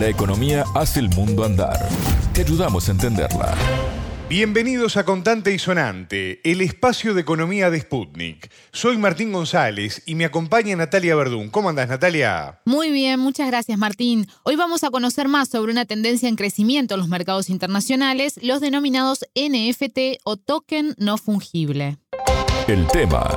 La economía hace el mundo andar. Te ayudamos a entenderla. Bienvenidos a Contante y Sonante, el espacio de economía de Sputnik. Soy Martín González y me acompaña Natalia Verdún. ¿Cómo andas, Natalia? Muy bien, muchas gracias, Martín. Hoy vamos a conocer más sobre una tendencia en crecimiento en los mercados internacionales, los denominados NFT o token no fungible. El tema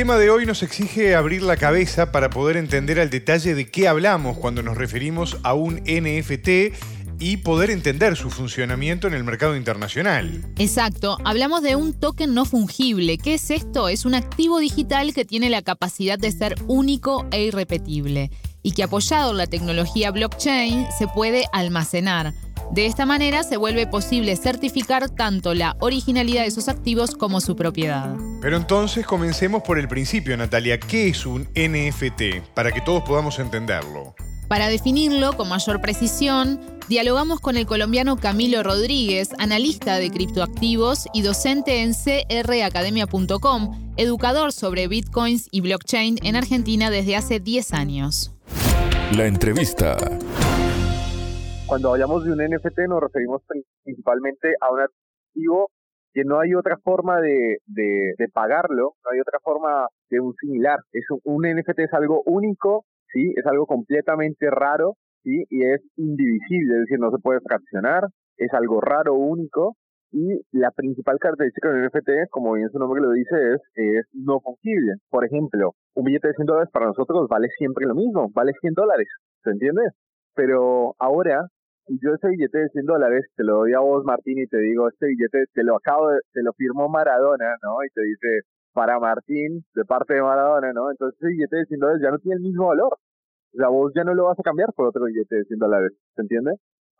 tema de hoy nos exige abrir la cabeza para poder entender al detalle de qué hablamos cuando nos referimos a un NFT y poder entender su funcionamiento en el mercado internacional. Exacto, hablamos de un token no fungible. ¿Qué es esto? Es un activo digital que tiene la capacidad de ser único e irrepetible y que apoyado en la tecnología blockchain se puede almacenar. De esta manera se vuelve posible certificar tanto la originalidad de esos activos como su propiedad. Pero entonces comencemos por el principio, Natalia. ¿Qué es un NFT? Para que todos podamos entenderlo. Para definirlo con mayor precisión, dialogamos con el colombiano Camilo Rodríguez, analista de criptoactivos y docente en cracademia.com, educador sobre bitcoins y blockchain en Argentina desde hace 10 años. La entrevista. Cuando hablamos de un NFT nos referimos principalmente a un activo que no hay otra forma de, de, pagarlo, no hay otra forma de un similar. Es un, NFT es algo único, sí, es algo completamente raro, sí, y es indivisible, es decir, no se puede fraccionar, es algo raro, único, y la principal característica del NFT, como bien su nombre lo dice, es, es no fungible. Por ejemplo, un billete de 100 dólares para nosotros vale siempre lo mismo, vale 100 dólares, ¿se entiende? Pero ahora yo ese billete de 100 dólares te lo doy a vos, Martín, y te digo, este billete te lo acabo de, te lo firmó Maradona, ¿no? Y te dice, para Martín, de parte de Maradona, ¿no? Entonces ese billete de 100 dólares ya no tiene el mismo valor. O sea, vos ya no lo vas a cambiar por otro billete de 100 dólares, ¿se entiende?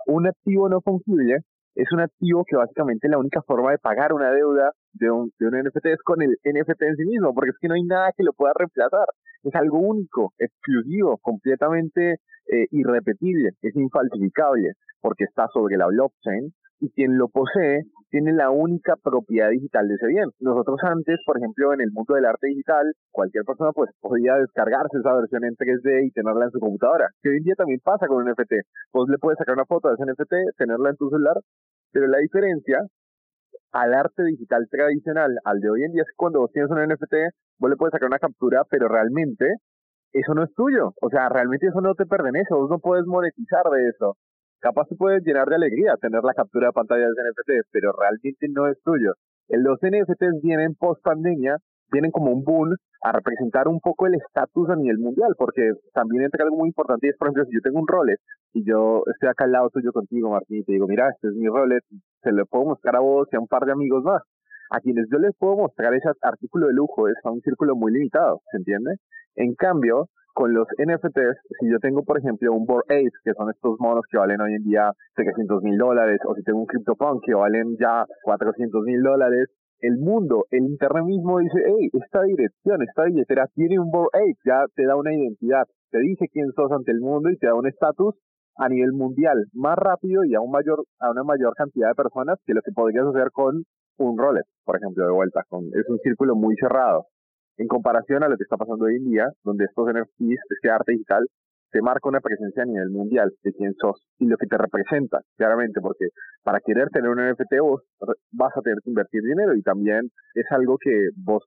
Un activo no fungible es un activo que básicamente la única forma de pagar una deuda de un, de un NFT es con el NFT en sí mismo, porque es que no hay nada que lo pueda reemplazar. Es algo único, exclusivo, completamente eh, irrepetible, es infalsificable porque está sobre la blockchain y quien lo posee tiene la única propiedad digital de ese bien. Nosotros antes, por ejemplo, en el mundo del arte digital, cualquier persona pues podía descargarse esa versión en 3D y tenerla en su computadora. Que hoy en día también pasa con un NFT. Vos le puedes sacar una foto de ese NFT, tenerla en tu celular, pero la diferencia al arte digital tradicional, al de hoy en día, es que cuando vos tienes un NFT, vos le puedes sacar una captura, pero realmente eso no es tuyo. O sea, realmente eso no te pertenece, vos no puedes monetizar de eso. Capaz te puedes llenar de alegría tener la captura de pantalla de NFT, pero realmente no es tuyo. Los NFTs vienen post pandemia, vienen como un boom a representar un poco el estatus a nivel mundial, porque también entra algo muy importante y es, por ejemplo, si yo tengo un Rolex y yo estoy acá al lado tuyo contigo, Martín, y te digo, mira, este es mi Rolex, se lo puedo mostrar a vos y a un par de amigos más. A quienes yo les puedo mostrar ese artículo de lujo es a un círculo muy limitado, ¿se entiende? En cambio, con los NFTs, si yo tengo, por ejemplo, un Bored Ape, que son estos monos que valen hoy en día 300 mil dólares, o si tengo un CryptoPunk que valen ya 400 mil dólares, el mundo, el internet mismo dice, hey, esta dirección, esta billetera tiene un Bored Ape, ya te da una identidad, te dice quién sos ante el mundo y te da un estatus a nivel mundial más rápido y a un mayor a una mayor cantidad de personas que lo que podrías hacer con un Rolex, por ejemplo, de vuelta. Con, es un círculo muy cerrado en comparación a lo que está pasando hoy en día, donde estos NFTs, este arte digital, te marca una presencia a nivel mundial de quién sos y lo que te representa, claramente, porque para querer tener un NFT vos vas a tener que invertir dinero y también es algo que vos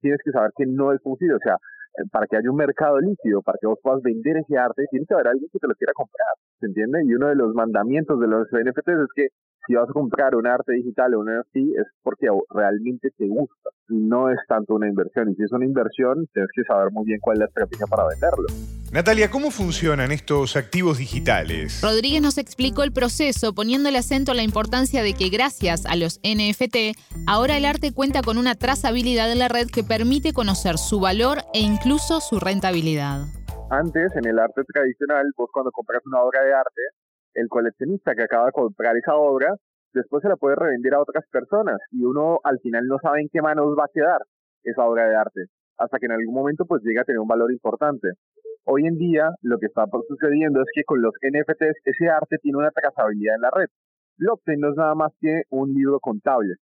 tienes que saber que no es posible, o sea, eh, para que haya un mercado líquido, para que vos puedas vender ese arte, tiene que haber alguien que te lo quiera comprar, ¿se entiende? Y uno de los mandamientos de los NFTs es que si vas a comprar un arte digital o un NFT es porque realmente te gusta, no es tanto una inversión. Y si es una inversión, tienes que saber muy bien cuál es la estrategia para venderlo. Natalia, ¿cómo funcionan estos activos digitales? Rodríguez nos explicó el proceso poniendo el acento en la importancia de que gracias a los NFT, ahora el arte cuenta con una trazabilidad en la red que permite conocer su valor e incluso su rentabilidad. Antes, en el arte tradicional, vos cuando compras una obra de arte, el coleccionista que acaba de comprar esa obra, después se la puede revender a otras personas y uno al final no sabe en qué manos va a quedar esa obra de arte, hasta que en algún momento pues llega a tener un valor importante. Hoy en día lo que está sucediendo es que con los NFTs ese arte tiene una trazabilidad en la red. Blockchain no es nada más que un libro contable,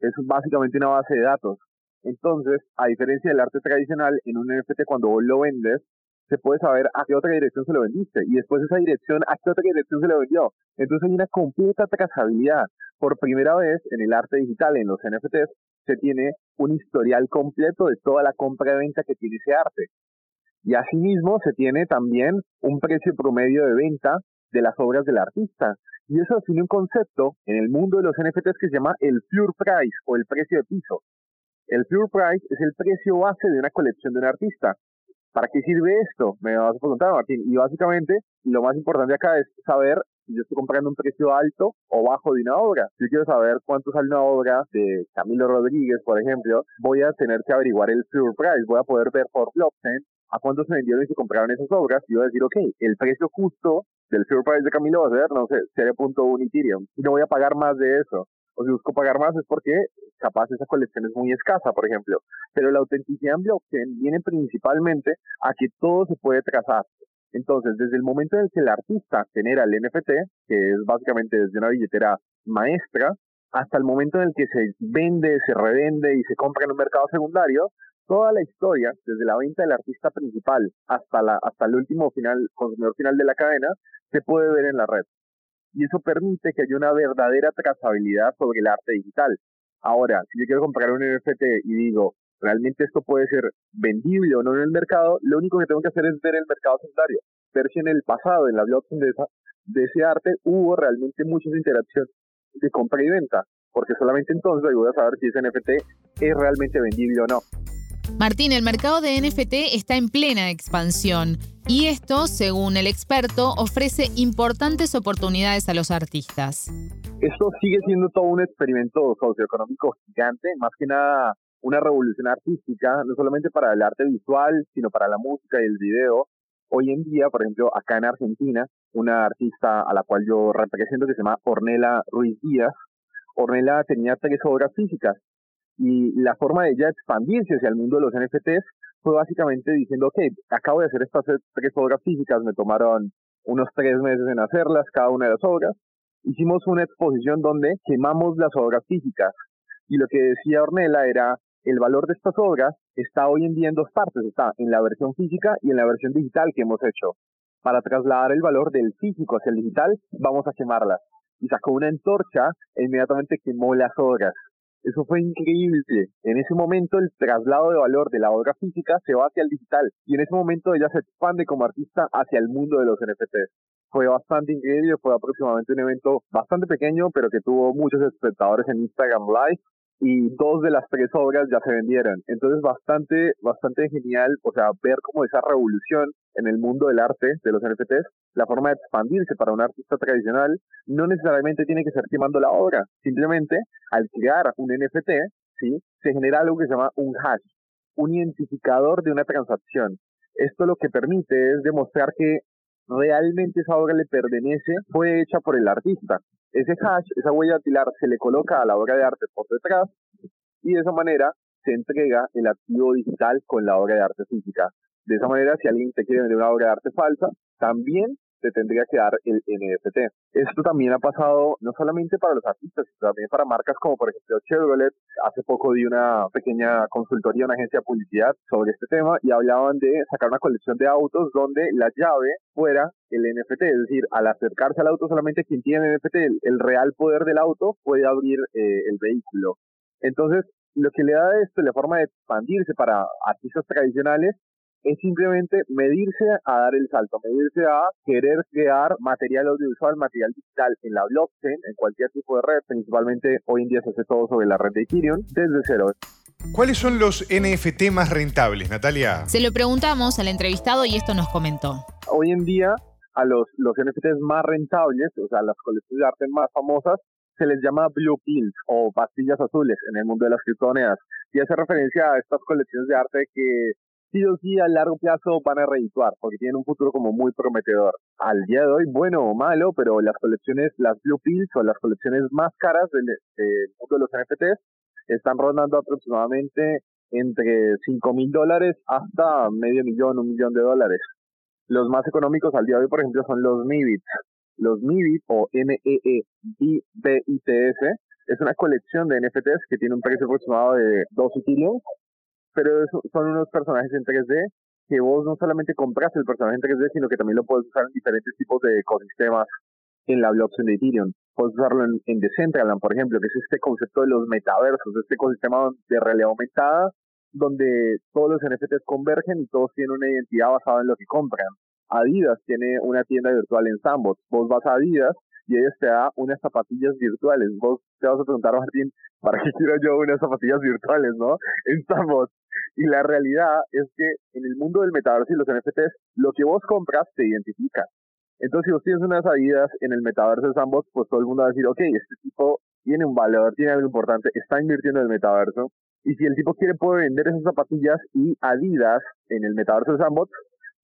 es básicamente una base de datos Entonces, a diferencia del arte tradicional, en un NFT cuando vos lo vendes, se puede saber a qué otra dirección se lo vendiste y después esa dirección a qué otra dirección se lo vendió. Entonces hay una completa trazabilidad. Por primera vez en el arte digital, en los NFTs, se tiene un historial completo de toda la compra y venta que tiene ese arte. Y asimismo se tiene también un precio promedio de venta de las obras del artista. Y eso define un concepto en el mundo de los NFTs que se llama el pure price o el precio de piso. El pure price es el precio base de una colección de un artista. ¿Para qué sirve esto? Me vas a preguntar, Martín. Y básicamente, lo más importante acá es saber si yo estoy comprando un precio alto o bajo de una obra. Si yo quiero saber cuánto sale una obra de Camilo Rodríguez, por ejemplo, voy a tener que averiguar el pure price. Voy a poder ver por blockchain a cuánto se vendieron y se compraron esas obras y voy a decir, ok, el precio justo del pure price de Camilo va a ser, no sé, 0.1 Ethereum. No voy a pagar más de eso o si busco pagar más es porque capaz esa colección es muy escasa, por ejemplo. Pero la autenticidad en blockchain viene principalmente a que todo se puede trazar. Entonces, desde el momento en el que el artista genera el NFT, que es básicamente desde una billetera maestra, hasta el momento en el que se vende, se revende y se compra en un mercado secundario, toda la historia, desde la venta del artista principal hasta, la, hasta el último final, consumidor final de la cadena, se puede ver en la red y eso permite que haya una verdadera trazabilidad sobre el arte digital. Ahora, si yo quiero comprar un NFT y digo, realmente esto puede ser vendible o no en el mercado, lo único que tengo que hacer es ver el mercado secundario, ver si en el pasado, en la blockchain de, de ese arte, hubo realmente muchas interacciones de compra y venta, porque solamente entonces voy a saber si ese NFT es realmente vendible o no. Martín, el mercado de NFT está en plena expansión y esto, según el experto, ofrece importantes oportunidades a los artistas. Esto sigue siendo todo un experimento socioeconómico gigante, más que nada una revolución artística, no solamente para el arte visual, sino para la música y el video. Hoy en día, por ejemplo, acá en Argentina, una artista a la cual yo represento que se llama Ornella Ruiz Díaz, Ornella tenía tres obras físicas y la forma de ella expandirse hacia el mundo de los NFTs fue básicamente diciendo, ok, acabo de hacer estas tres obras físicas, me tomaron unos tres meses en hacerlas, cada una de las obras. Hicimos una exposición donde quemamos las obras físicas. Y lo que decía Ornella era, el valor de estas obras está hoy en día en dos partes, está en la versión física y en la versión digital que hemos hecho. Para trasladar el valor del físico hacia el digital, vamos a quemarlas. Y sacó una antorcha e inmediatamente quemó las obras. Eso fue increíble. En ese momento el traslado de valor de la obra física se va hacia el digital y en ese momento ella se expande como artista hacia el mundo de los NFTs. Fue bastante increíble, fue aproximadamente un evento bastante pequeño, pero que tuvo muchos espectadores en Instagram Live y dos de las tres obras ya se vendieron. Entonces bastante, bastante genial, o sea, ver como esa revolución en el mundo del arte de los NFTs, la forma de expandirse para un artista tradicional, no necesariamente tiene que ser quemando la obra. Simplemente, al crear un NFT, ¿sí? se genera algo que se llama un hash, un identificador de una transacción. Esto lo que permite es demostrar que realmente esa obra le pertenece, fue hecha por el artista. Ese hash, esa huella dactilar, se le coloca a la obra de arte por detrás y de esa manera se entrega el activo digital con la obra de arte física. De esa manera, si alguien te quiere vender una obra de arte falsa, también te tendría que dar el NFT. Esto también ha pasado no solamente para los artistas, sino también para marcas como por ejemplo Chevrolet. Hace poco di una pequeña consultoría a una agencia de publicidad sobre este tema y hablaban de sacar una colección de autos donde la llave fuera el NFT, es decir, al acercarse al auto solamente quien tiene NFT, el, real poder del auto puede abrir eh, el vehículo. Entonces, lo que le da esto, la forma de expandirse para artistas tradicionales, es simplemente medirse a dar el salto, medirse a querer crear material audiovisual, material digital en la blockchain, en cualquier tipo de red, principalmente hoy en día se hace todo sobre la red de Ethereum, desde cero. ¿Cuáles son los NFT más rentables, Natalia? Se lo preguntamos al entrevistado y esto nos comentó. Hoy en día a los, los NFTs más rentables, o sea, las colecciones de arte más famosas, se les llama blue pills o pastillas azules en el mundo de las criptomonedas. Y hace referencia a estas colecciones de arte que sí o sí a largo plazo van a redituar, porque tienen un futuro como muy prometedor. Al día de hoy, bueno o malo, pero las colecciones, las Blue Pills o las colecciones más caras del, mundo de los NFTs están rondando aproximadamente entre 5 mil dólares hasta medio millón, un millón de dólares. Los más económicos al día de hoy, por ejemplo, son los MIBIT. Los MIBIT o N-E-E-B-I-T-S es una colección de NFTs que tiene un precio aproximado de 2 Ethereum, pero son unos personajes en 3D que vos no solamente compras el personaje en 3D, sino que también lo puedes usar en diferentes tipos de ecosistemas en la blockchain de Ethereum. Puedes usarlo en, en Decentraland, por ejemplo, que es este concepto de los metaversos, este ecosistema de realidad aumentada, donde todos los NFTs convergen y todos tienen una identidad basada en lo que compran. Adidas tiene una tienda virtual en Sandbox. Vos vas a Adidas y ellos te da unas zapatillas virtuales. Vos te vas a preguntar, Martín, ¿para qué quiero yo unas zapatillas virtuales, no? En Sandbox. Y la realidad es que en el mundo del metaverso y los NFTs, lo que vos compras te identifica. Entonces, si vos tienes unas Adidas en el metaverso de Sandbox, pues todo el mundo va a decir, ok, este tipo tiene un valor, tiene algo importante, está invirtiendo en el metaverso. Y si el tipo quiere, puede vender esas zapatillas y Adidas en el metaverso de Sandbox,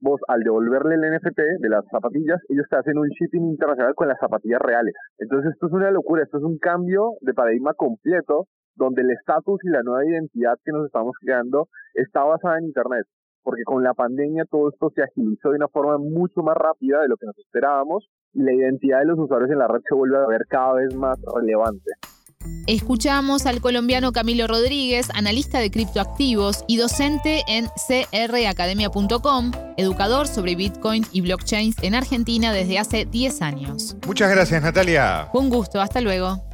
vos al devolverle el NFT de las zapatillas, ellos te hacen un shipping internacional con las zapatillas reales. Entonces, esto es una locura, esto es un cambio de paradigma completo donde el estatus y la nueva identidad que nos estamos creando está basada en Internet, porque con la pandemia todo esto se agilizó de una forma mucho más rápida de lo que nos esperábamos y la identidad de los usuarios en la red se vuelve a ver cada vez más relevante. Escuchamos al colombiano Camilo Rodríguez, analista de criptoactivos y docente en cracademia.com, educador sobre Bitcoin y blockchains en Argentina desde hace 10 años. Muchas gracias, Natalia. Un gusto, hasta luego.